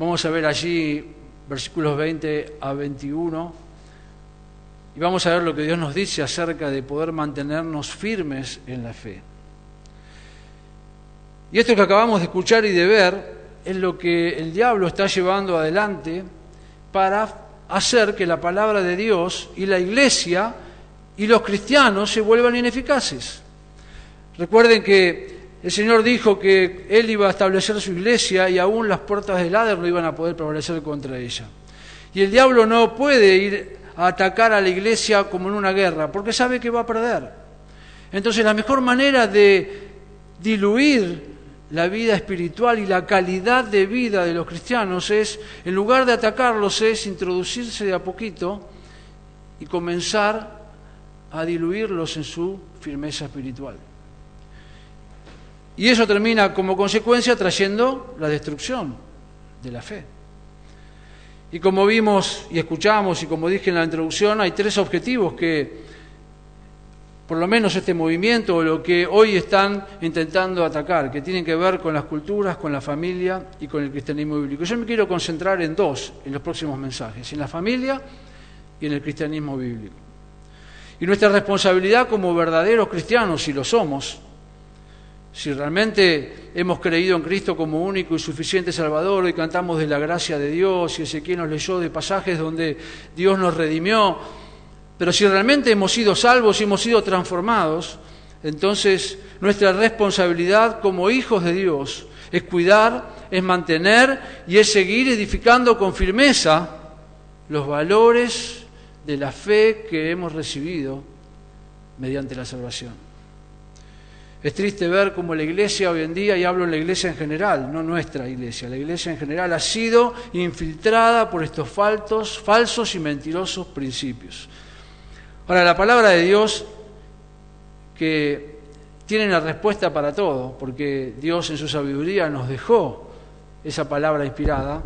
Vamos a ver allí versículos 20 a 21 y vamos a ver lo que Dios nos dice acerca de poder mantenernos firmes en la fe. Y esto que acabamos de escuchar y de ver es lo que el diablo está llevando adelante para hacer que la palabra de Dios y la iglesia y los cristianos se vuelvan ineficaces. Recuerden que el Señor dijo que Él iba a establecer su iglesia y aún las puertas del Hades no iban a poder prevalecer contra ella. Y el diablo no puede ir a atacar a la iglesia como en una guerra, porque sabe que va a perder. Entonces la mejor manera de diluir la vida espiritual y la calidad de vida de los cristianos es, en lugar de atacarlos, es introducirse de a poquito y comenzar a diluirlos en su firmeza espiritual. Y eso termina como consecuencia trayendo la destrucción de la fe. Y como vimos y escuchamos y como dije en la introducción, hay tres objetivos que por lo menos este movimiento o lo que hoy están intentando atacar, que tienen que ver con las culturas, con la familia y con el cristianismo bíblico. Yo me quiero concentrar en dos en los próximos mensajes, en la familia y en el cristianismo bíblico. Y nuestra responsabilidad como verdaderos cristianos, si lo somos, si realmente hemos creído en Cristo como único y suficiente Salvador y cantamos de la gracia de Dios y Ezequiel nos leyó de pasajes donde Dios nos redimió, pero si realmente hemos sido salvos y hemos sido transformados, entonces nuestra responsabilidad como hijos de Dios es cuidar, es mantener y es seguir edificando con firmeza los valores de la fe que hemos recibido mediante la salvación. Es triste ver cómo la iglesia hoy en día, y hablo en la iglesia en general, no nuestra iglesia, la iglesia en general ha sido infiltrada por estos faltos, falsos y mentirosos principios. Ahora, la palabra de Dios, que tiene la respuesta para todo, porque Dios en su sabiduría nos dejó esa palabra inspirada,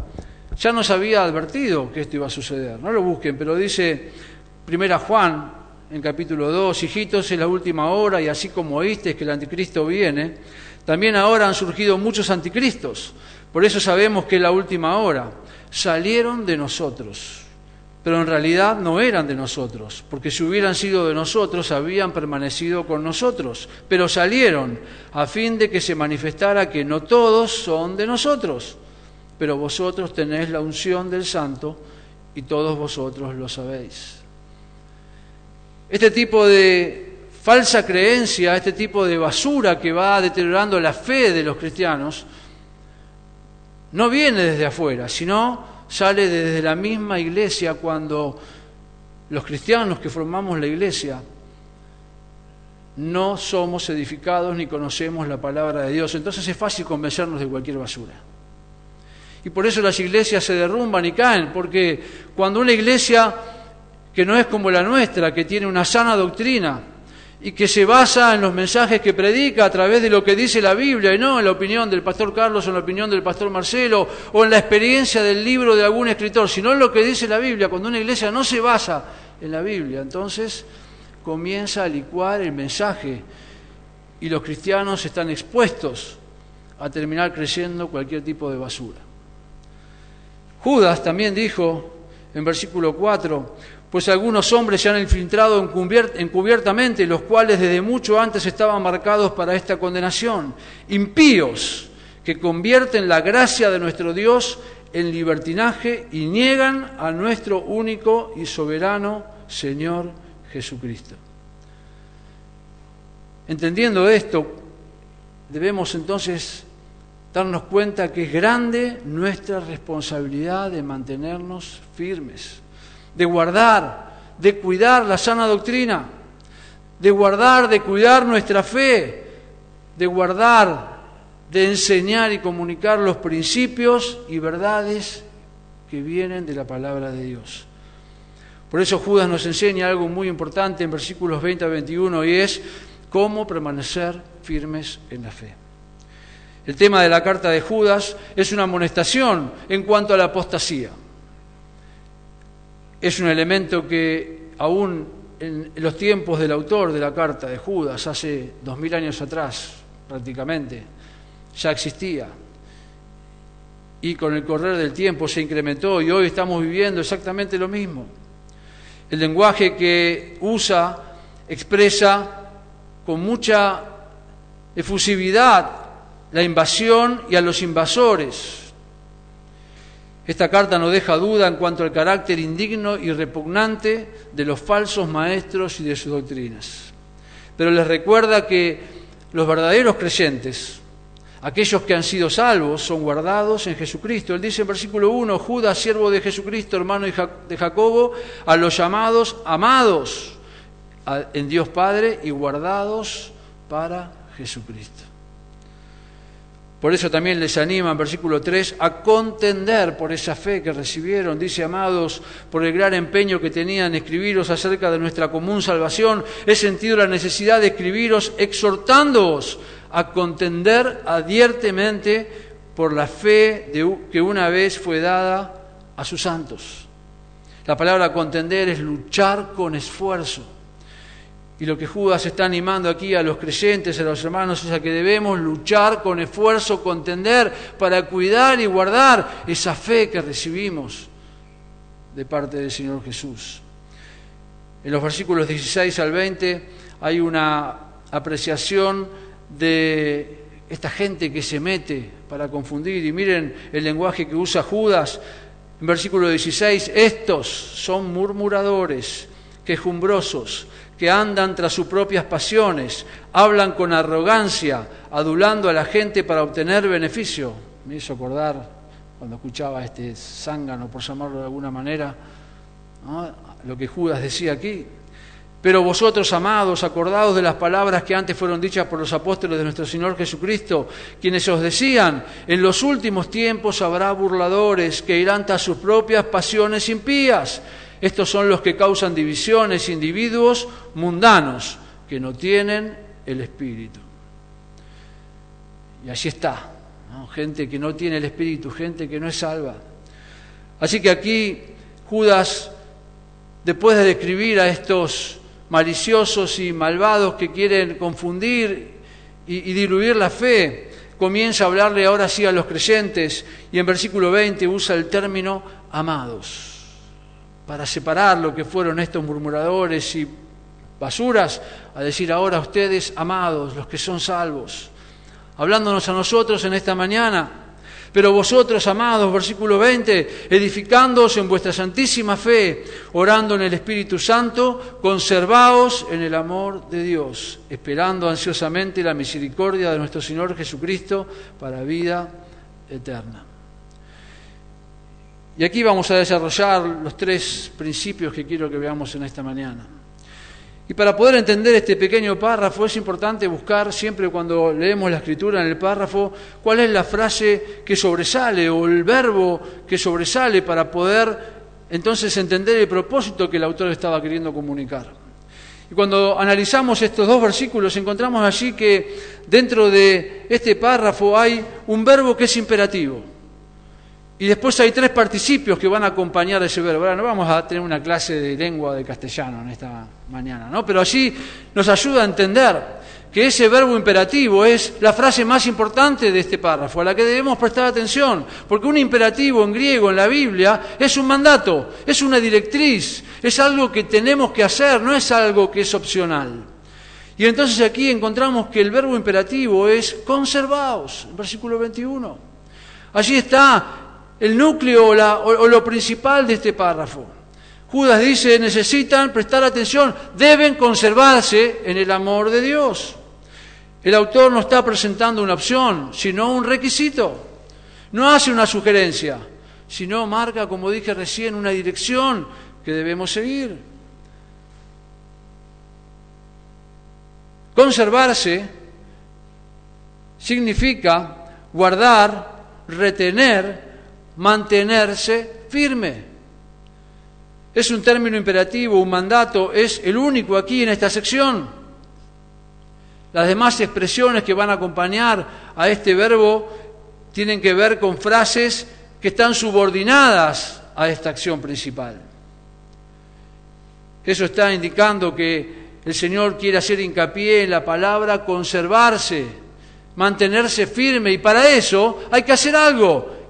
ya nos había advertido que esto iba a suceder. No lo busquen, pero dice Primera Juan en capítulo 2, hijitos, en la última hora, y así como oíste que el anticristo viene, también ahora han surgido muchos anticristos. Por eso sabemos que es la última hora. Salieron de nosotros pero en realidad no eran de nosotros, porque si hubieran sido de nosotros habían permanecido con nosotros, pero salieron a fin de que se manifestara que no todos son de nosotros, pero vosotros tenéis la unción del santo y todos vosotros lo sabéis. Este tipo de falsa creencia, este tipo de basura que va deteriorando la fe de los cristianos, no viene desde afuera, sino sale desde la misma iglesia cuando los cristianos que formamos la iglesia no somos edificados ni conocemos la palabra de Dios. Entonces es fácil convencernos de cualquier basura. Y por eso las iglesias se derrumban y caen, porque cuando una iglesia que no es como la nuestra, que tiene una sana doctrina, y que se basa en los mensajes que predica a través de lo que dice la Biblia y no en la opinión del pastor Carlos o en la opinión del pastor Marcelo o en la experiencia del libro de algún escritor, sino en lo que dice la Biblia. Cuando una iglesia no se basa en la Biblia, entonces comienza a licuar el mensaje y los cristianos están expuestos a terminar creyendo cualquier tipo de basura. Judas también dijo en versículo 4, pues algunos hombres se han infiltrado encubiertamente, los cuales desde mucho antes estaban marcados para esta condenación, impíos, que convierten la gracia de nuestro Dios en libertinaje y niegan a nuestro único y soberano Señor Jesucristo. Entendiendo esto, debemos entonces darnos cuenta que es grande nuestra responsabilidad de mantenernos firmes de guardar, de cuidar la sana doctrina, de guardar, de cuidar nuestra fe, de guardar, de enseñar y comunicar los principios y verdades que vienen de la palabra de Dios. Por eso Judas nos enseña algo muy importante en versículos 20 a 21 y es cómo permanecer firmes en la fe. El tema de la carta de Judas es una amonestación en cuanto a la apostasía es un elemento que aún en los tiempos del autor de la carta de Judas, hace dos mil años atrás prácticamente, ya existía. y con el correr del tiempo se incrementó y hoy estamos viviendo exactamente lo mismo. El lenguaje que usa expresa con mucha efusividad la invasión y a los invasores. Esta carta no deja duda en cuanto al carácter indigno y repugnante de los falsos maestros y de sus doctrinas. Pero les recuerda que los verdaderos creyentes, aquellos que han sido salvos, son guardados en Jesucristo. Él dice en versículo 1, Judas, siervo de Jesucristo, hermano de Jacobo, a los llamados amados en Dios Padre y guardados para Jesucristo. Por eso también les anima en versículo 3 a contender por esa fe que recibieron. Dice, amados, por el gran empeño que tenían en escribiros acerca de nuestra común salvación, he sentido la necesidad de escribiros exhortándoos a contender adiertemente por la fe que una vez fue dada a sus santos. La palabra contender es luchar con esfuerzo. Y lo que Judas está animando aquí a los creyentes, a los hermanos, es a que debemos luchar con esfuerzo, contender para cuidar y guardar esa fe que recibimos de parte del Señor Jesús. En los versículos 16 al 20 hay una apreciación de esta gente que se mete para confundir. Y miren el lenguaje que usa Judas. En versículo 16, estos son murmuradores, quejumbrosos que andan tras sus propias pasiones, hablan con arrogancia, adulando a la gente para obtener beneficio. Me hizo acordar cuando escuchaba a este zángano, por llamarlo de alguna manera, lo que Judas decía aquí. Pero vosotros, amados, acordados de las palabras que antes fueron dichas por los apóstoles de nuestro Señor Jesucristo, quienes os decían, en los últimos tiempos habrá burladores que irán tras sus propias pasiones impías estos son los que causan divisiones, individuos mundanos que no tienen el Espíritu. Y allí está, gente que no tiene el Espíritu, gente que no es salva. Así que aquí Judas, después de describir a estos maliciosos y malvados que quieren confundir y, y diluir la fe, comienza a hablarle ahora sí a los creyentes y en versículo 20 usa el término amados para separar lo que fueron estos murmuradores y basuras, a decir ahora a ustedes, amados, los que son salvos, hablándonos a nosotros en esta mañana. Pero vosotros, amados, versículo 20, edificándoos en vuestra santísima fe, orando en el Espíritu Santo, conservaos en el amor de Dios, esperando ansiosamente la misericordia de nuestro Señor Jesucristo para vida eterna. Y aquí vamos a desarrollar los tres principios que quiero que veamos en esta mañana. Y para poder entender este pequeño párrafo es importante buscar siempre cuando leemos la escritura en el párrafo cuál es la frase que sobresale o el verbo que sobresale para poder entonces entender el propósito que el autor estaba queriendo comunicar. Y cuando analizamos estos dos versículos encontramos allí que dentro de este párrafo hay un verbo que es imperativo. Y después hay tres participios que van a acompañar ese verbo. Ahora no vamos a tener una clase de lengua de castellano en esta mañana, ¿no? Pero allí nos ayuda a entender que ese verbo imperativo es la frase más importante de este párrafo, a la que debemos prestar atención, porque un imperativo en griego en la Biblia es un mandato, es una directriz, es algo que tenemos que hacer, no es algo que es opcional. Y entonces aquí encontramos que el verbo imperativo es conservaos, en versículo 21. Allí está el núcleo o, lo principal de este párrafo. Judas dice, necesitan prestar atención, deben conservarse en el amor de Dios. El autor no está presentando una opción, sino un requisito. No hace una sugerencia, sino marca, como dije recién, una dirección que debemos seguir. Conservarse significa guardar, retener, mantenerse firme. Es un término imperativo, un mandato, es el único aquí en esta sección. Las demás expresiones que van a acompañar a este verbo tienen que ver con frases que están subordinadas a esta acción principal. Eso está indicando que el Señor quiere hacer hincapié en la palabra conservarse, mantenerse firme, y para eso hay que hacer algo,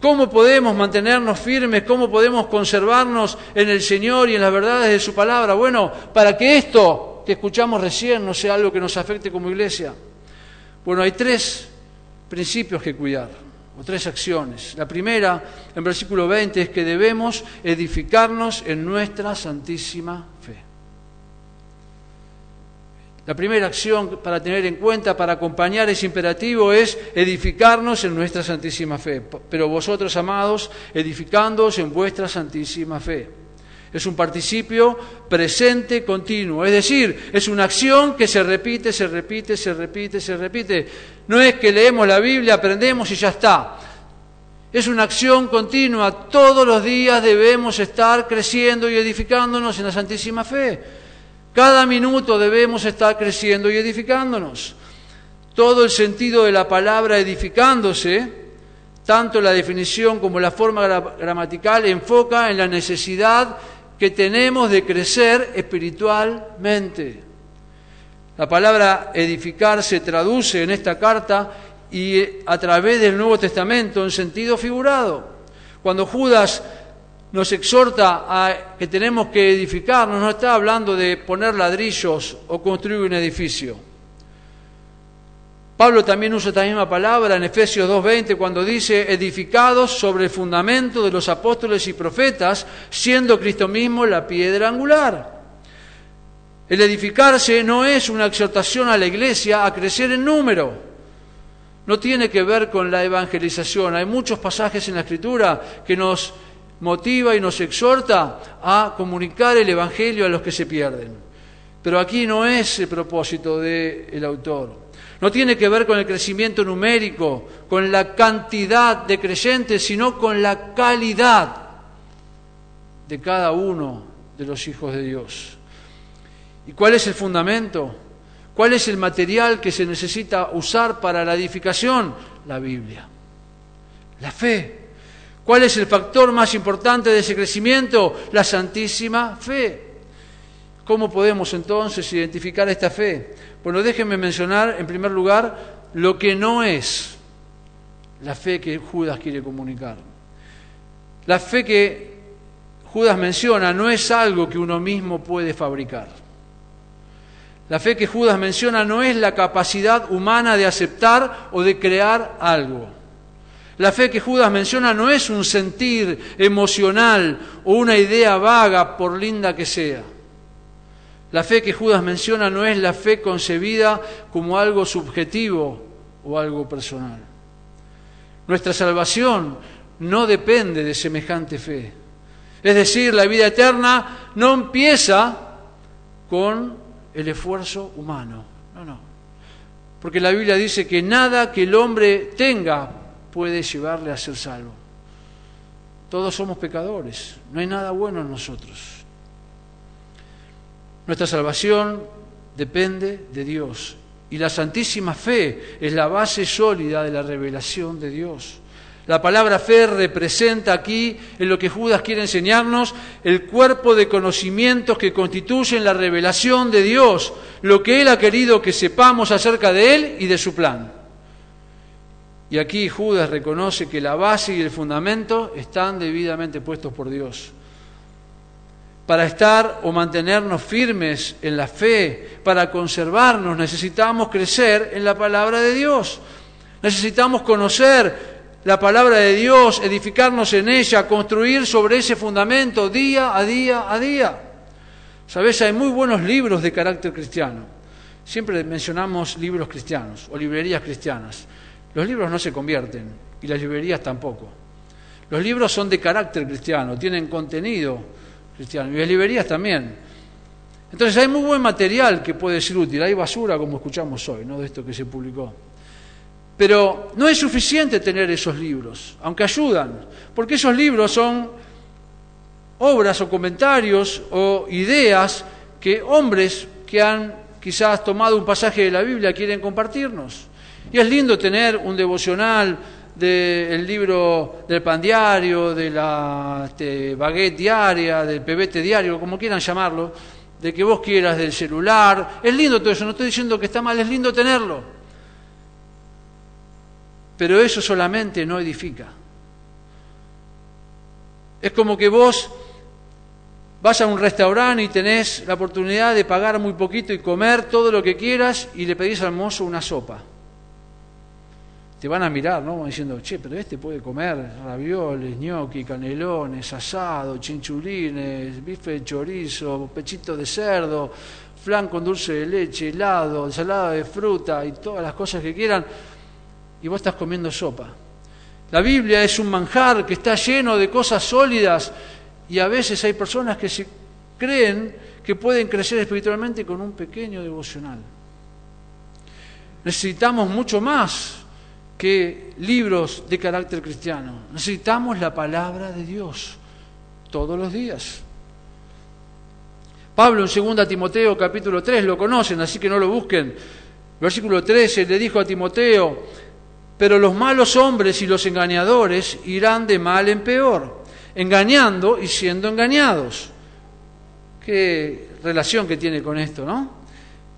¿Cómo podemos mantenernos firmes? ¿Cómo podemos conservarnos en el Señor y en las verdades de su palabra? Bueno, para que esto que escuchamos recién no sea algo que nos afecte como iglesia. Bueno, hay tres principios que cuidar, o tres acciones. La primera, en versículo 20, es que debemos edificarnos en nuestra santísima. La primera acción para tener en cuenta, para acompañar ese imperativo es edificarnos en nuestra santísima fe. Pero vosotros, amados, edificándoos en vuestra santísima fe. Es un participio presente continuo, es decir, es una acción que se repite, se repite, se repite, se repite. No es que leemos la Biblia, aprendemos y ya está. Es una acción continua. Todos los días debemos estar creciendo y edificándonos en la Santísima Fe. Cada minuto debemos estar creciendo y edificándonos. Todo el sentido de la palabra edificándose, tanto la definición como la forma gramatical, enfoca en la necesidad que tenemos de crecer espiritualmente. La palabra edificar se traduce en esta carta y a través del Nuevo Testamento en sentido figurado. Cuando Judas nos exhorta a que tenemos que edificarnos, no está hablando de poner ladrillos o construir un edificio. Pablo también usa esta misma palabra en Efesios 2.20 cuando dice edificados sobre el fundamento de los apóstoles y profetas, siendo Cristo mismo la piedra angular. El edificarse no es una exhortación a la iglesia a crecer en número. No tiene que ver con la evangelización. Hay muchos pasajes en la Escritura que nos motiva y nos exhorta a comunicar el Evangelio a los que se pierden. Pero aquí no es el propósito del autor. No tiene que ver con el crecimiento numérico, con la cantidad de creyentes, sino con la calidad de cada uno de los hijos de Dios. ¿Y cuál es el fundamento? ¿Cuál es el material que se necesita usar para la edificación? La Biblia. La fe. ¿Cuál es el factor más importante de ese crecimiento? La santísima fe. ¿Cómo podemos entonces identificar esta fe? Bueno, déjenme mencionar en primer lugar lo que no es la fe que Judas quiere comunicar. La fe que Judas menciona no es algo que uno mismo puede fabricar. La fe que Judas menciona no es la capacidad humana de aceptar o de crear algo. La fe que Judas menciona no es un sentir emocional o una idea vaga, por linda que sea. La fe que Judas menciona no es la fe concebida como algo subjetivo o algo personal. Nuestra salvación no depende de semejante fe. Es decir, la vida eterna no empieza con el esfuerzo humano. No, no. Porque la Biblia dice que nada que el hombre tenga puede llevarle a ser salvo. Todos somos pecadores, no hay nada bueno en nosotros. Nuestra salvación depende de Dios y la santísima fe es la base sólida de la revelación de Dios. La palabra fe representa aquí, en lo que Judas quiere enseñarnos, el cuerpo de conocimientos que constituyen la revelación de Dios, lo que Él ha querido que sepamos acerca de Él y de su plan. Y aquí Judas reconoce que la base y el fundamento están debidamente puestos por Dios. Para estar o mantenernos firmes en la fe, para conservarnos, necesitamos crecer en la palabra de Dios. Necesitamos conocer la palabra de Dios, edificarnos en ella, construir sobre ese fundamento día a día a día. Sabes, hay muy buenos libros de carácter cristiano. Siempre mencionamos libros cristianos o librerías cristianas. Los libros no se convierten y las librerías tampoco. Los libros son de carácter cristiano, tienen contenido cristiano y las librerías también. Entonces hay muy buen material que puede ser útil, hay basura como escuchamos hoy, ¿no? de esto que se publicó. Pero no es suficiente tener esos libros, aunque ayudan, porque esos libros son obras o comentarios o ideas que hombres que han quizás tomado un pasaje de la Biblia quieren compartirnos. Y es lindo tener un devocional del libro del pan diario, de la este, baguette diaria, del pebete diario, como quieran llamarlo, de que vos quieras del celular. Es lindo todo eso, no estoy diciendo que está mal, es lindo tenerlo. Pero eso solamente no edifica. Es como que vos vas a un restaurante y tenés la oportunidad de pagar muy poquito y comer todo lo que quieras y le pedís al mozo una sopa. Te van a mirar, ¿no? Diciendo, che, pero este puede comer ravioles, gnocchi, canelones, asado, chinchulines, bife de chorizo, pechito de cerdo, flan con dulce de leche, helado, ensalada de fruta y todas las cosas que quieran, y vos estás comiendo sopa. La Biblia es un manjar que está lleno de cosas sólidas y a veces hay personas que se creen que pueden crecer espiritualmente con un pequeño devocional. Necesitamos mucho más que libros de carácter cristiano. Necesitamos la palabra de Dios todos los días. Pablo en 2 Timoteo capítulo 3 lo conocen, así que no lo busquen. Versículo 13 le dijo a Timoteo, pero los malos hombres y los engañadores irán de mal en peor, engañando y siendo engañados. Qué relación que tiene con esto, ¿no?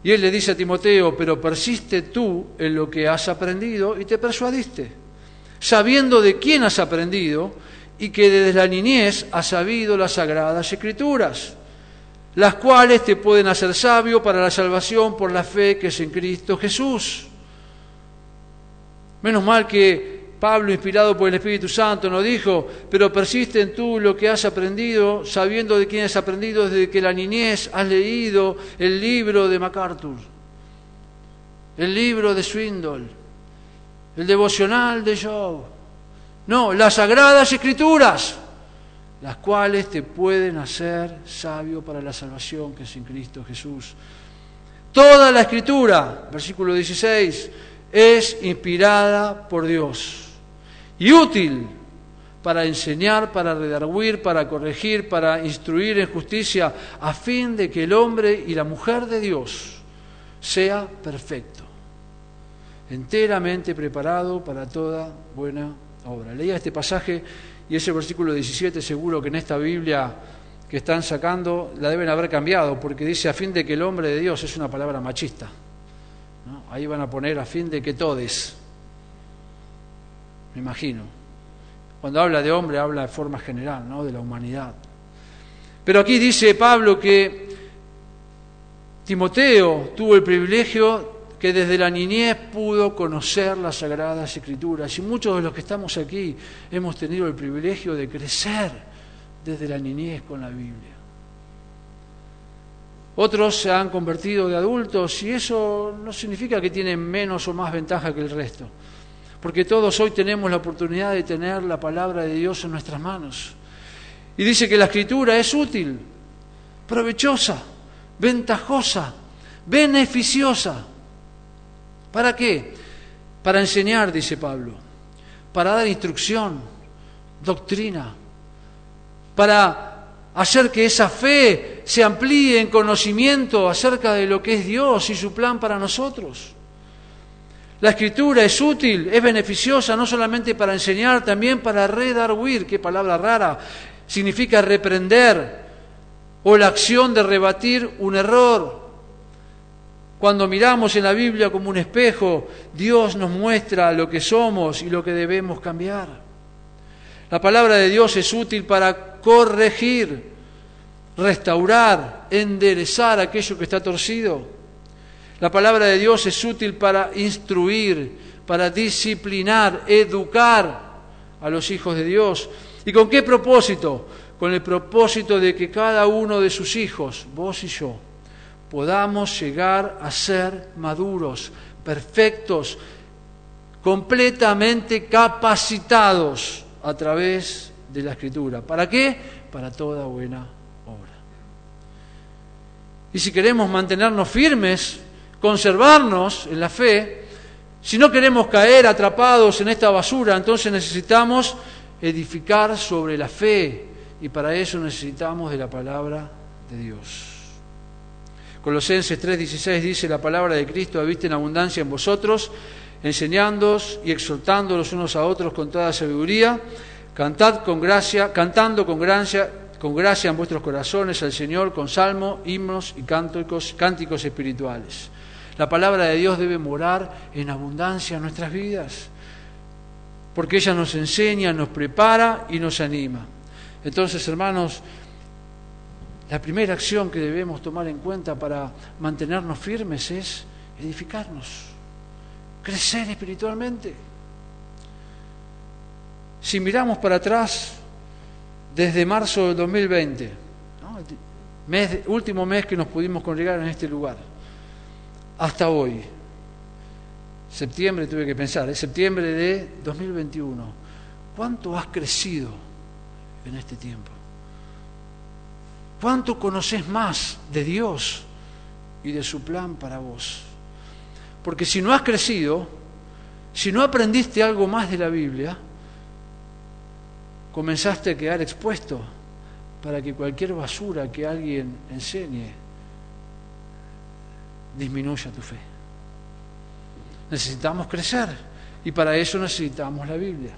Y él le dice a Timoteo, pero persiste tú en lo que has aprendido y te persuadiste, sabiendo de quién has aprendido y que desde la niñez has sabido las sagradas escrituras, las cuales te pueden hacer sabio para la salvación por la fe que es en Cristo Jesús. Menos mal que Pablo, inspirado por el Espíritu Santo, nos dijo, pero persiste en tú lo que has aprendido, sabiendo de quién has aprendido desde que la niñez has leído el libro de MacArthur, el libro de Swindoll, el devocional de Job. No, las sagradas escrituras, las cuales te pueden hacer sabio para la salvación que es en Cristo Jesús. Toda la escritura, versículo 16, es inspirada por Dios y útil para enseñar, para redarguir, para corregir, para instruir en justicia, a fin de que el hombre y la mujer de Dios sea perfecto, enteramente preparado para toda buena obra. Leía este pasaje y ese versículo 17 seguro que en esta Biblia que están sacando la deben haber cambiado, porque dice a fin de que el hombre de Dios es una palabra machista. Ahí van a poner a fin de que todes. Me imagino. Cuando habla de hombre, habla de forma general, ¿no? De la humanidad. Pero aquí dice Pablo que Timoteo tuvo el privilegio que desde la niñez pudo conocer las sagradas escrituras. Y muchos de los que estamos aquí hemos tenido el privilegio de crecer desde la niñez con la Biblia. Otros se han convertido de adultos y eso no significa que tienen menos o más ventaja que el resto, porque todos hoy tenemos la oportunidad de tener la palabra de Dios en nuestras manos. Y dice que la escritura es útil, provechosa, ventajosa, beneficiosa. ¿Para qué? Para enseñar, dice Pablo, para dar instrucción, doctrina, para hacer que esa fe se amplíe en conocimiento acerca de lo que es Dios y su plan para nosotros. La escritura es útil, es beneficiosa no solamente para enseñar, también para redarguir, qué palabra rara, significa reprender o la acción de rebatir un error. Cuando miramos en la Biblia como un espejo, Dios nos muestra lo que somos y lo que debemos cambiar. La palabra de Dios es útil para corregir, restaurar, enderezar aquello que está torcido. La palabra de Dios es útil para instruir, para disciplinar, educar a los hijos de Dios. ¿Y con qué propósito? Con el propósito de que cada uno de sus hijos, vos y yo, podamos llegar a ser maduros, perfectos, completamente capacitados a través de la escritura. ¿Para qué? Para toda buena obra. Y si queremos mantenernos firmes, conservarnos en la fe, si no queremos caer atrapados en esta basura, entonces necesitamos edificar sobre la fe y para eso necesitamos de la palabra de Dios. Colosenses 3:16 dice, la palabra de Cristo habita en abundancia en vosotros, enseñándoos y exhortando los unos a otros con toda sabiduría, cantad con gracia, cantando con gracia, con gracia en vuestros corazones al Señor con salmo, himnos y cánticos, cánticos espirituales. La palabra de Dios debe morar en abundancia en nuestras vidas, porque ella nos enseña, nos prepara y nos anima. Entonces, hermanos, la primera acción que debemos tomar en cuenta para mantenernos firmes es edificarnos, crecer espiritualmente. Si miramos para atrás, desde marzo del 2020, último mes que nos pudimos congregar en este lugar, hasta hoy, septiembre tuve que pensar, es septiembre de 2021, ¿cuánto has crecido en este tiempo? ¿Cuánto conoces más de Dios y de su plan para vos? Porque si no has crecido, si no aprendiste algo más de la Biblia, comenzaste a quedar expuesto para que cualquier basura que alguien enseñe disminuya tu fe. Necesitamos crecer y para eso necesitamos la Biblia.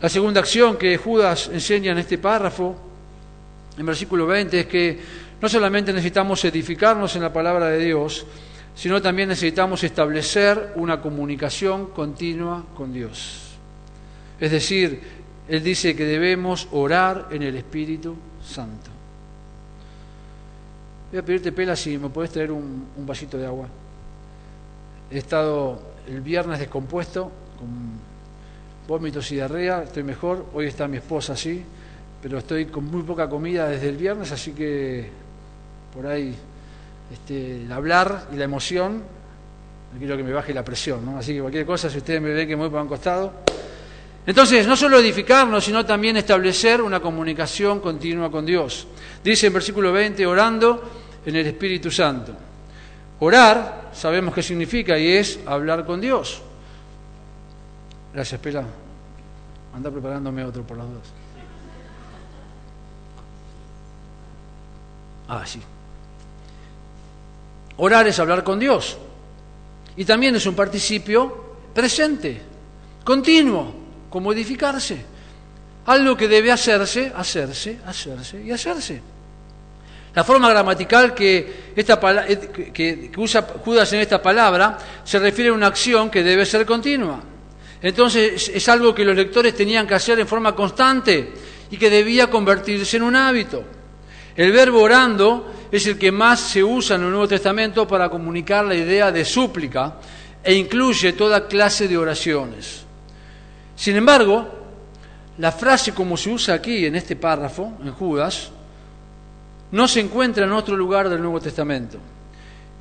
La segunda acción que Judas enseña en este párrafo, en versículo 20, es que no solamente necesitamos edificarnos en la palabra de Dios, sino también necesitamos establecer una comunicación continua con Dios. Es decir, Él dice que debemos orar en el Espíritu Santo. Voy a pedirte, Pela, si me puedes traer un, vasito de agua. He estado el viernes descompuesto, con vómitos y diarrea, estoy mejor. Hoy está mi esposa así, pero estoy con muy poca comida desde el viernes, así que por ahí este, el hablar y la emoción, no quiero que me baje la presión, ¿no? Así que cualquier cosa, si ustedes me ven que me voy para un costado. Entonces, no solo edificarnos, sino también establecer una comunicación continua con Dios. Dice en versículo 20, orando en el Espíritu Santo. Orar, sabemos qué significa, y es hablar con Dios. Gracias, Pela. Anda preparándome otro por las dos. Ah, sí. Orar es hablar con Dios. Y también es un participio presente, continuo, como edificarse. Algo que debe hacerse, hacerse, hacerse y hacerse. La forma gramatical que, esta, eh, que, usa Judas en esta palabra se refiere a una acción que debe ser continua. Entonces es algo que los lectores tenían que hacer en forma constante y que debía convertirse en un hábito. El verbo orando es el que más se usa en el Nuevo Testamento para comunicar la idea de súplica e incluye toda clase de oraciones. Sin embargo, la frase como se usa aquí en este párrafo, en Judas, no se encuentra en otro lugar del Nuevo Testamento.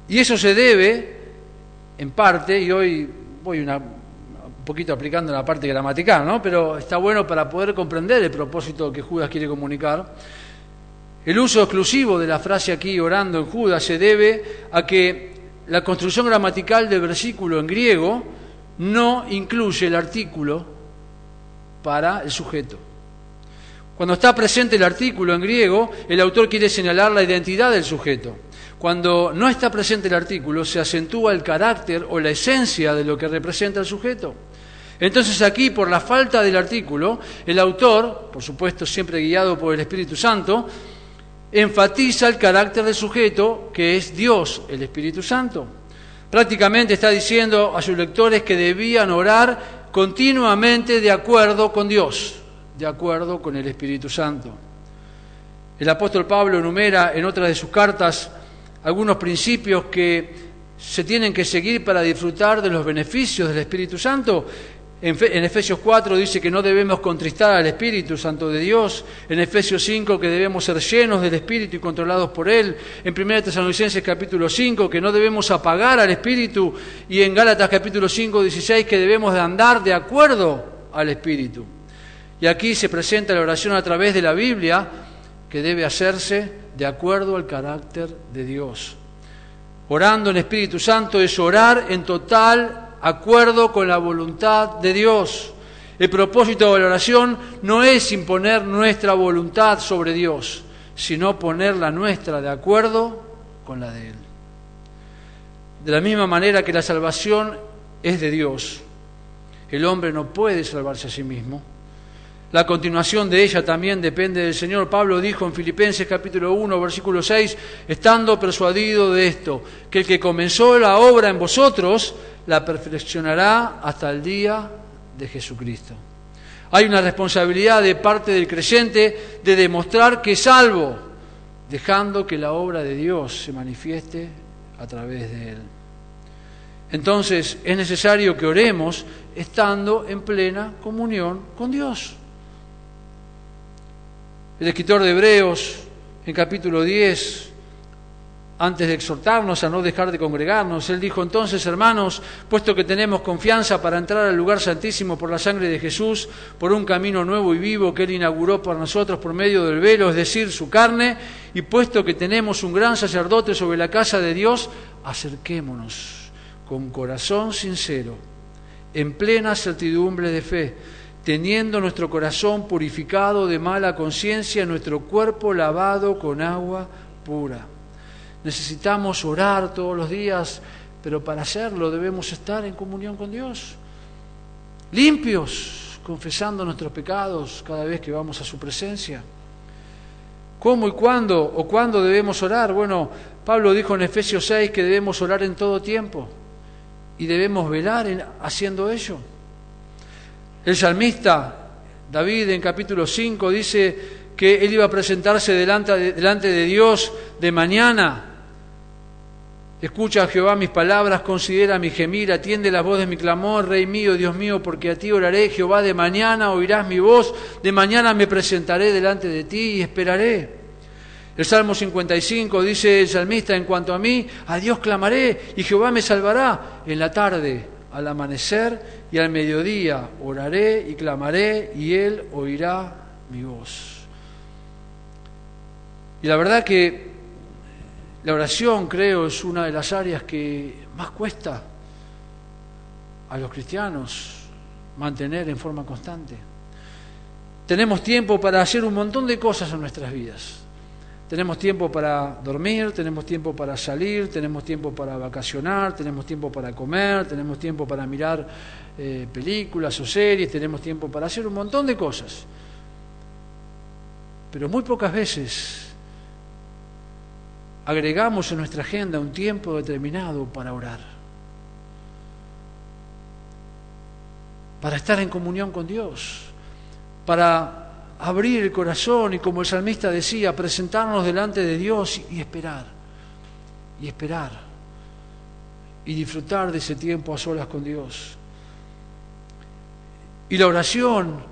Y eso se debe, en parte, y hoy voy un poquito aplicando la parte gramatical, ¿no? pero está bueno para poder comprender el propósito que Judas quiere comunicar, el uso exclusivo de la frase aquí orando en Judas se debe a que la construcción gramatical del versículo en griego no incluye el artículo para el sujeto. Cuando está presente el artículo en griego, el autor quiere señalar la identidad del sujeto. Cuando no está presente el artículo, se acentúa el carácter o la esencia de lo que representa el sujeto. Entonces aquí, por la falta del artículo, el autor, por supuesto siempre guiado por el Espíritu Santo, enfatiza el carácter del sujeto, que es Dios, el Espíritu Santo. Prácticamente está diciendo a sus lectores que debían orar continuamente de acuerdo con Dios, de acuerdo con el Espíritu Santo. El apóstol Pablo enumera en otra de sus cartas algunos principios que se tienen que seguir para disfrutar de los beneficios del Espíritu Santo en Efesios 4 dice que no debemos contristar al Espíritu Santo de Dios. En Efesios 5 que debemos ser llenos del Espíritu y controlados por Él. En 1 Tesalonicenses capítulo 5 que no debemos apagar al Espíritu. Y en Gálatas capítulo 5, 16 que debemos de andar de acuerdo al Espíritu. Y aquí se presenta la oración a través de la Biblia que debe hacerse de acuerdo al carácter de Dios. Orando en Espíritu Santo es orar en total acuerdo con la voluntad de Dios. El propósito de la oración no es imponer nuestra voluntad sobre Dios, sino poner la nuestra de acuerdo con la de Él. De la misma manera que la salvación es de Dios, el hombre no puede salvarse a sí mismo. La continuación de ella también depende del Señor. Pablo dijo en Filipenses capítulo 1, versículo 6, estando persuadido de esto, que el que comenzó la obra en vosotros, la perfeccionará hasta el día de Jesucristo. Hay una responsabilidad de parte del creyente de demostrar que es salvo, dejando que la obra de Dios se manifieste a través de él. Entonces es necesario que oremos estando en plena comunión con Dios. El escritor de Hebreos, en capítulo 10, antes de exhortarnos a no dejar de congregarnos, él dijo entonces, hermanos, puesto que tenemos confianza para entrar al lugar santísimo por la sangre de Jesús, por un camino nuevo y vivo que él inauguró para nosotros por medio del velo, es decir, su carne, y puesto que tenemos un gran sacerdote sobre la casa de Dios, acerquémonos con corazón sincero, en plena certidumbre de fe, teniendo nuestro corazón purificado de mala conciencia, nuestro cuerpo lavado con agua pura. Necesitamos orar todos los días, pero para hacerlo debemos estar en comunión con Dios, limpios, confesando nuestros pecados cada vez que vamos a su presencia. ¿Cómo y cuándo o cuándo debemos orar? Bueno, Pablo dijo en Efesios 6 que debemos orar en todo tiempo y debemos velar haciendo ello. El salmista David en capítulo 5 dice que él iba a presentarse delante de, delante de Dios de mañana. Escucha, Jehová, mis palabras, considera mi gemir, atiende la voz de mi clamor, Rey mío, Dios mío, porque a ti oraré, Jehová, de mañana oirás mi voz, de mañana me presentaré delante de ti y esperaré. El Salmo 55 dice el salmista, en cuanto a mí, a Dios clamaré y Jehová me salvará en la tarde al amanecer y al mediodía oraré y clamaré y Él oirá mi voz. Y la verdad que la oración, creo, es una de las áreas que más cuesta a los cristianos mantener en forma constante. Tenemos tiempo para hacer un montón de cosas en nuestras vidas. Tenemos tiempo para dormir, tenemos tiempo para salir, tenemos tiempo para vacacionar, tenemos tiempo para comer, tenemos tiempo para mirar eh, películas o series, tenemos tiempo para hacer un montón de cosas. Pero muy pocas veces agregamos en nuestra agenda un tiempo determinado para orar, para estar en comunión con Dios, para abrir el corazón y como el salmista decía, presentarnos delante de Dios y esperar, y esperar, y disfrutar de ese tiempo a solas con Dios. Y la oración,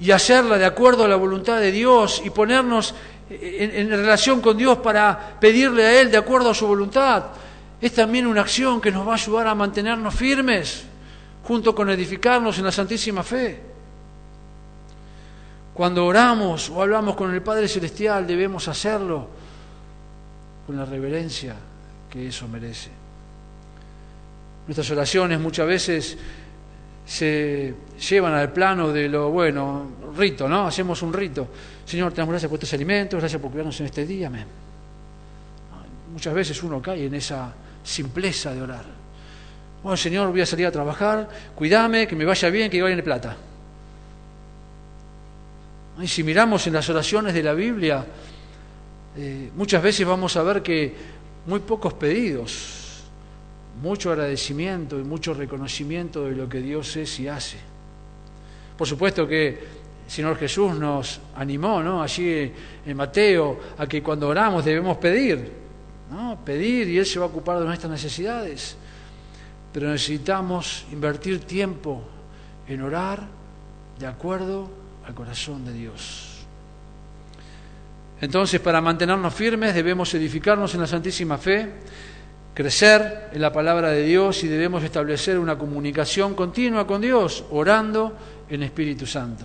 y hacerla de acuerdo a la voluntad de Dios, y ponernos en, en relación con Dios para pedirle a Él de acuerdo a su voluntad, es también una acción que nos va a ayudar a mantenernos firmes, junto con edificarnos en la Santísima Fe. Cuando oramos o hablamos con el Padre Celestial debemos hacerlo con la reverencia que eso merece. Nuestras oraciones muchas veces se llevan al plano de lo bueno, rito, ¿no? Hacemos un rito. Señor, te damos gracias por estos alimentos, gracias por cuidarnos en este día. Amén. Muchas veces uno cae en esa simpleza de orar. Bueno, Señor, voy a salir a trabajar, cuídame, que me vaya bien, que gane plata. Y si miramos en las oraciones de la Biblia, eh, muchas veces vamos a ver que muy pocos pedidos, mucho agradecimiento y mucho reconocimiento de lo que Dios es y hace. Por supuesto que el Señor Jesús nos animó, ¿no? Allí en Mateo, a que cuando oramos debemos pedir, ¿no? Pedir y Él se va a ocupar de nuestras necesidades. Pero necesitamos invertir tiempo en orar de acuerdo al corazón de Dios. Entonces, para mantenernos firmes debemos edificarnos en la Santísima Fe, crecer en la palabra de Dios y debemos establecer una comunicación continua con Dios, orando en Espíritu Santo.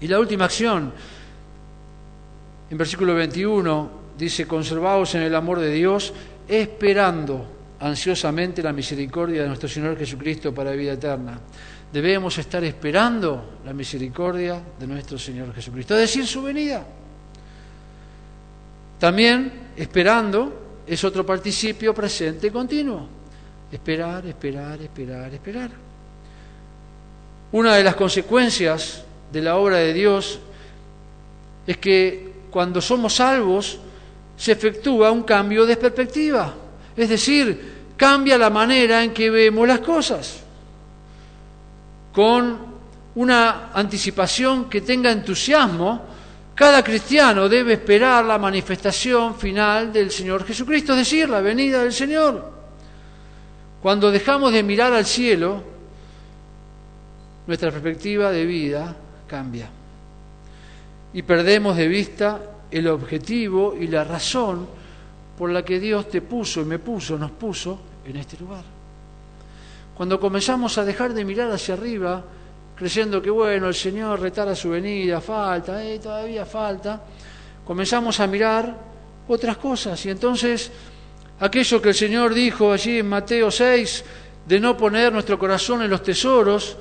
Y la última acción, en versículo 21, dice, conservaos en el amor de Dios, esperando ansiosamente la misericordia de nuestro Señor Jesucristo para vida eterna debemos estar esperando la misericordia de nuestro Señor Jesucristo, es decir, su venida. También esperando es otro participio presente continuo. Esperar, esperar, esperar, esperar. Una de las consecuencias de la obra de Dios es que cuando somos salvos se efectúa un cambio de perspectiva, es decir, cambia la manera en que vemos las cosas con una anticipación que tenga entusiasmo, cada cristiano debe esperar la manifestación final del Señor Jesucristo, es decir, la venida del Señor. Cuando dejamos de mirar al cielo, nuestra perspectiva de vida cambia y perdemos de vista el objetivo y la razón por la que Dios te puso y me puso, nos puso en este lugar. Cuando comenzamos a dejar de mirar hacia arriba, creyendo que bueno, el Señor retará su venida, falta, eh, todavía falta, comenzamos a mirar otras cosas y entonces aquello que el Señor dijo allí en Mateo 6, de no poner nuestro corazón en los tesoros,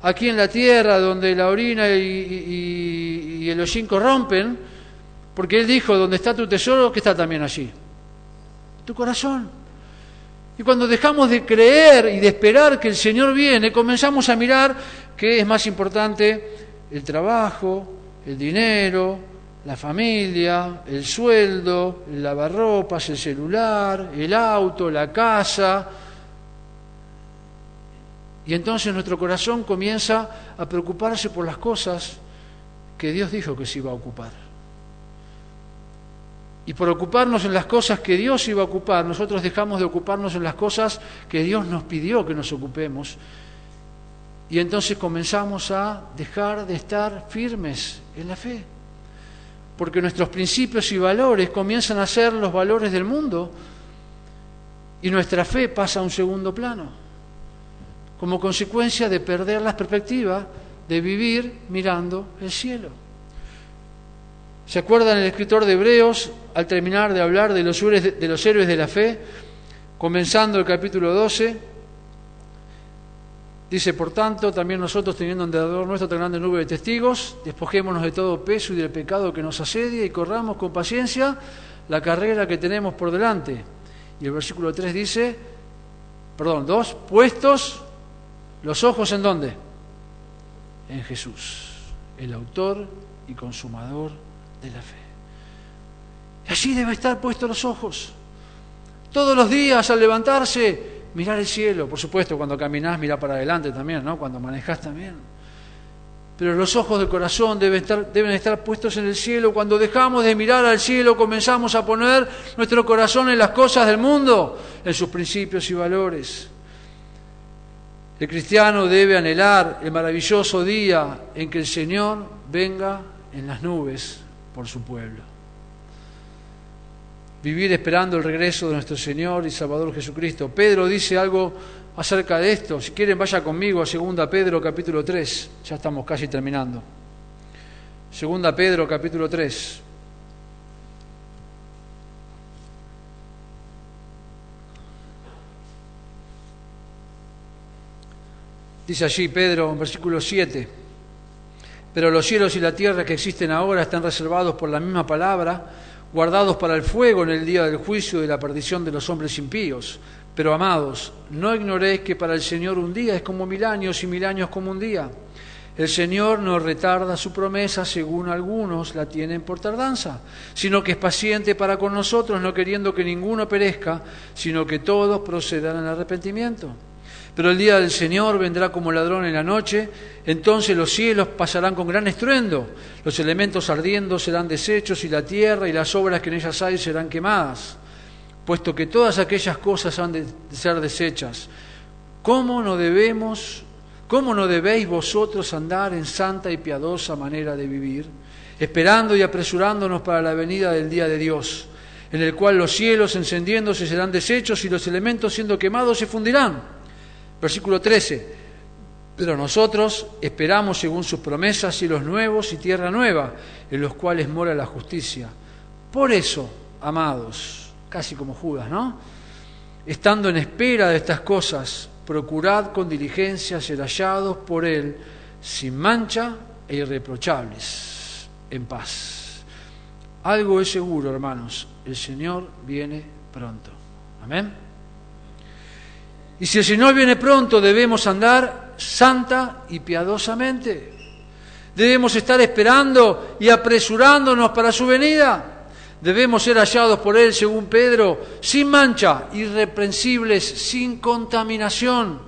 aquí en la tierra donde la orina y, el hollín corrompen, porque Él dijo, donde está tu tesoro, que está también allí. Tu corazón. Y cuando dejamos de creer y de esperar que el Señor viene, comenzamos a mirar que es más importante el trabajo, el dinero, la familia, el sueldo, el lavarropas, el celular, el auto, la casa. Y entonces nuestro corazón comienza a preocuparse por las cosas que Dios dijo que se iba a ocupar. Y por ocuparnos en las cosas que Dios iba a ocupar, nosotros dejamos de ocuparnos en las cosas que Dios nos pidió que nos ocupemos. Y entonces comenzamos a dejar de estar firmes en la fe porque nuestros principios y valores comienzan a ser los valores del mundo y nuestra fe pasa a un segundo plano, como consecuencia de perder la perspectiva de vivir mirando el cielo. ¿Se acuerdan el escritor de Hebreos al terminar de hablar de los, héroes de la fe, comenzando el capítulo 12? Dice, por tanto, también nosotros, teniendo en derredor nuestro tan grande nube de testigos, despojémonos de todo peso y del pecado que nos asedia y corramos con paciencia la carrera que tenemos por delante. Y el versículo 3 dice, perdón, dos, puestos los ojos en dónde? En Jesús, el autor y consumador de la fe. Allí debe estar puestos los ojos. Todos los días al levantarse, mirar el cielo, por supuesto, cuando caminás, mirar para adelante también, ¿no? Cuando manejás también. Pero los ojos del corazón deben estar, deben estar puestos en el cielo. Cuando dejamos de mirar al cielo, comenzamos a poner nuestro corazón en las cosas del mundo, en sus principios y valores. El cristiano debe anhelar el maravilloso día en que el Señor venga en las nubes por su pueblo vivir esperando el regreso de nuestro Señor y Salvador Jesucristo. Pedro dice algo acerca de esto. Si quieren, vaya conmigo a 2 Pedro capítulo 3. Ya estamos casi terminando. 2 Pedro capítulo 3. Dice allí Pedro versículo 7, pero los cielos y la tierra que existen ahora están reservados por la misma palabra guardados para el fuego en el día del juicio y la perdición de los hombres impíos. Pero amados, no ignoréis que para el Señor un día es como mil años y mil años como un día. El Señor no retarda su promesa, según algunos la tienen por tardanza, sino que es paciente para con nosotros, no queriendo que ninguno perezca, sino que todos procedan al arrepentimiento. Pero el día del Señor vendrá como ladrón en la noche, entonces los cielos pasarán con gran estruendo, los elementos ardiendo serán deshechos y la tierra y las obras que en ellas hay serán quemadas, puesto que todas aquellas cosas han de ser deshechas. ¿Cómo no debemos, cómo no debéis vosotros andar en santa y piadosa manera de vivir, esperando y apresurándonos para la venida del día de Dios? en el cual los cielos encendiéndose serán deshechos y los elementos siendo quemados se fundirán. Versículo 13. Pero nosotros esperamos según sus promesas cielos nuevos y tierra nueva, en los cuales mora la justicia. Por eso, amados, casi como Judas, ¿no? Estando en espera de estas cosas, procurad con diligencia ser hallados por Él, sin mancha e irreprochables, en paz. Algo es seguro, hermanos, el Señor viene pronto. Amén. Y si el Señor viene pronto, debemos andar santa y piadosamente. Debemos estar esperando y apresurándonos para su venida. Debemos ser hallados por Él, según Pedro, sin mancha, irreprensibles, sin contaminación,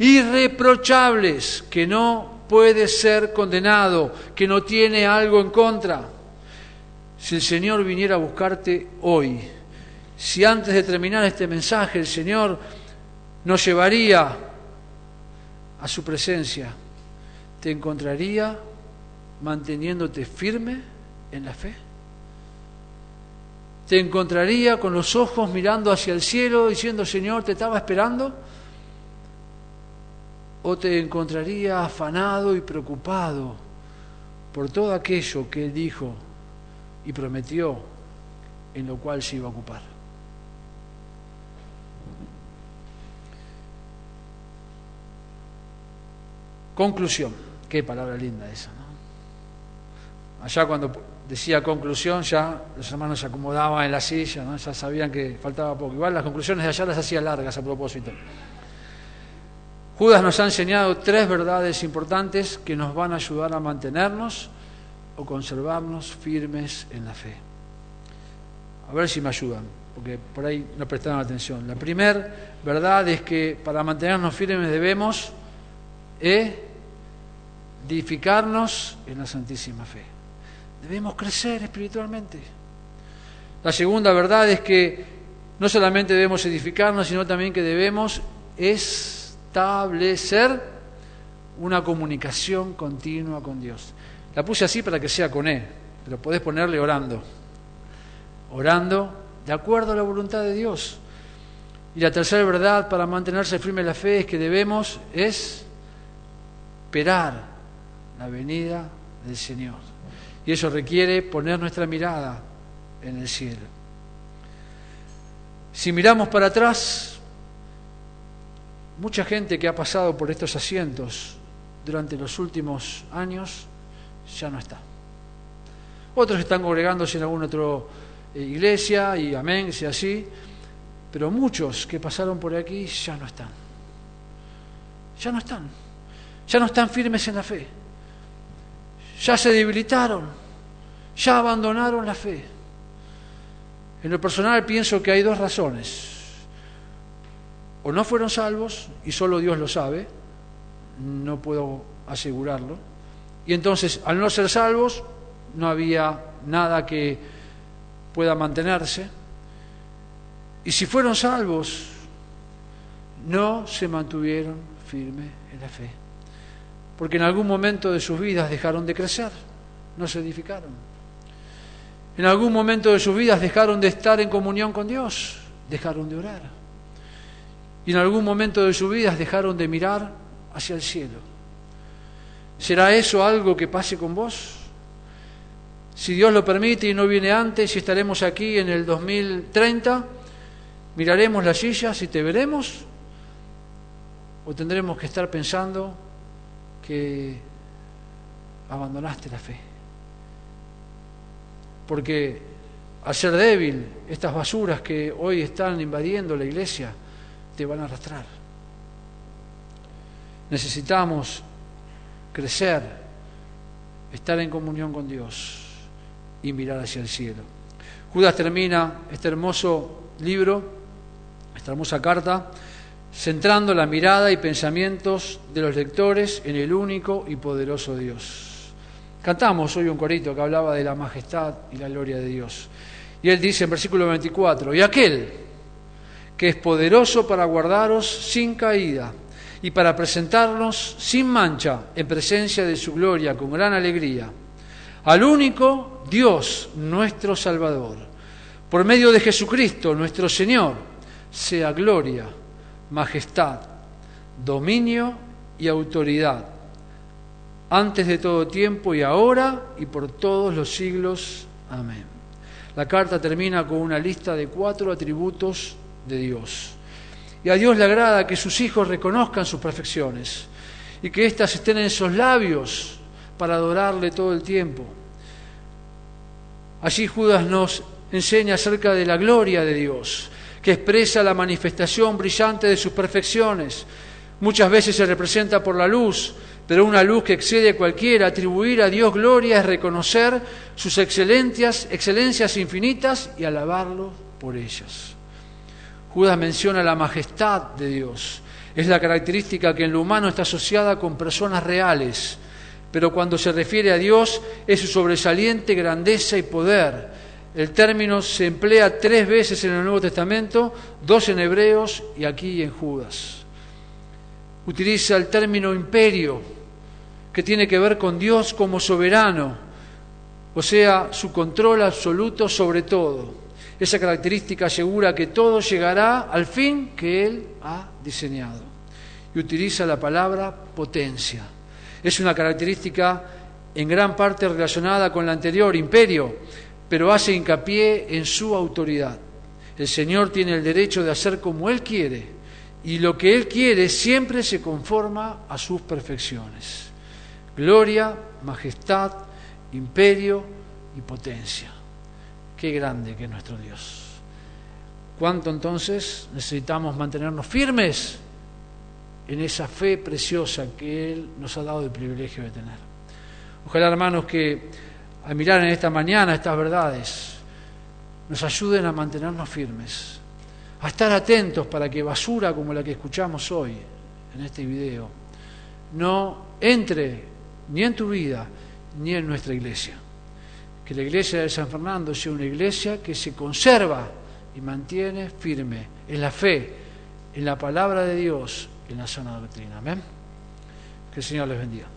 irreprochables, que no puede ser condenado, que no tiene algo en contra. Si el Señor viniera a buscarte hoy, si antes de terminar este mensaje el Señor nos llevaría a su presencia, te encontraría manteniéndote firme en la fe. Te encontraría con los ojos mirando hacia el cielo diciendo, Señor, te estaba esperando. O te encontraría afanado y preocupado por todo aquello que Él dijo y prometió en lo cual se iba a ocupar. Conclusión. Qué palabra linda esa, ¿no? Allá cuando decía conclusión, ya los hermanos se acomodaban en la silla, ¿no? ya sabían que faltaba poco. Igual las conclusiones de allá las hacía largas a propósito. Judas nos ha enseñado tres verdades importantes que nos van a ayudar a mantenernos o conservarnos firmes en la fe. A ver si me ayudan, porque por ahí no prestaron atención. La primera verdad es que para mantenernos firmes debemos edificarnos en la Santísima Fe. Debemos crecer espiritualmente. La segunda verdad es que no solamente debemos edificarnos, sino también que debemos establecer una comunicación continua con Dios. La puse así para que sea con E, pero podés ponerle orando. Orando de acuerdo a la voluntad de Dios. Y la tercera verdad para mantenerse firme en la fe es que debemos es esperar la venida del Señor. Y eso requiere poner nuestra mirada en el cielo. Si miramos para atrás, mucha gente que ha pasado por estos asientos durante los últimos años ya no está. Otros están congregándose en alguna otra eh, iglesia y amén, sea así, pero muchos que pasaron por aquí ya no están. Ya no están. Ya no están firmes en la fe. Ya se debilitaron. Ya abandonaron la fe. En lo personal pienso que hay dos razones. O no fueron salvos, y solo Dios lo sabe, no puedo asegurarlo y entonces, al no ser salvos, no había nada que pueda mantenerse. Y si fueron salvos, no se mantuvieron firmes en la fe. Porque en algún momento de sus vidas dejaron de crecer, no se edificaron. En algún momento de sus vidas dejaron de estar en comunión con Dios, dejaron de orar. Y en algún momento de sus vidas dejaron de mirar hacia el cielo ¿Será eso algo que pase con vos? Si Dios lo permite y no viene antes, y estaremos aquí en el 2030, miraremos las sillas y te veremos, o tendremos que estar pensando que abandonaste la fe. Porque al ser débil, estas basuras que hoy están invadiendo la iglesia te van a arrastrar. Necesitamos crecer, estar en comunión con Dios y mirar hacia el cielo. Judas termina este hermoso libro, esta hermosa carta, centrando la mirada y pensamientos de los lectores en el único y poderoso Dios. Cantamos hoy un corito que hablaba de la majestad y la gloria de Dios. Y él dice en versículo 24, y aquel que es poderoso para guardaros sin caída y para presentarnos sin mancha en presencia de su gloria con gran alegría al único Dios nuestro Salvador. Por medio de Jesucristo nuestro Señor, sea gloria, majestad, dominio y autoridad, antes de todo tiempo y ahora y por todos los siglos. Amén. La carta termina con una lista de cuatro atributos de Dios. Y a Dios le agrada que sus hijos reconozcan sus perfecciones y que éstas estén en sus labios para adorarle todo el tiempo. Allí Judas nos enseña acerca de la gloria de Dios, que expresa la manifestación brillante de sus perfecciones. Muchas veces se representa por la luz, pero una luz que excede cualquiera. Atribuir a Dios gloria es reconocer sus excelencias, excelencias infinitas y alabarlo por ellas. Judas menciona la majestad de Dios, Es la característica que en lo humano está asociada con personas reales, pero cuando se refiere a Dios es su sobresaliente grandeza y poder. El término se emplea tres veces en el Nuevo Testamento, dos en Hebreos y aquí en Judas. Utiliza el término imperio, que tiene que ver con Dios como soberano, o sea, su control absoluto sobre todo. Esa característica asegura que todo llegará al fin que Él ha diseñado. Y utiliza la palabra potencia. Es una característica en gran parte relacionada con la anterior, imperio, pero hace hincapié en su autoridad. El Señor tiene el derecho de hacer como Él quiere y lo que Él quiere siempre se conforma a sus perfecciones. Gloria, majestad, imperio y potencia. Qué grande que es nuestro Dios. ¿Cuánto entonces necesitamos mantenernos firmes en esa fe preciosa que Él nos ha dado el privilegio de tener? Ojalá, hermanos, que al mirar en esta mañana estas verdades nos ayuden a mantenernos firmes, a estar atentos para que basura como la que escuchamos hoy en este video no entre ni en tu vida ni en nuestra iglesia que la iglesia de San Fernando sea una iglesia que se conserva y mantiene firme en la fe, en la palabra de Dios, en la sana doctrina. Amén. Que el Señor les bendiga.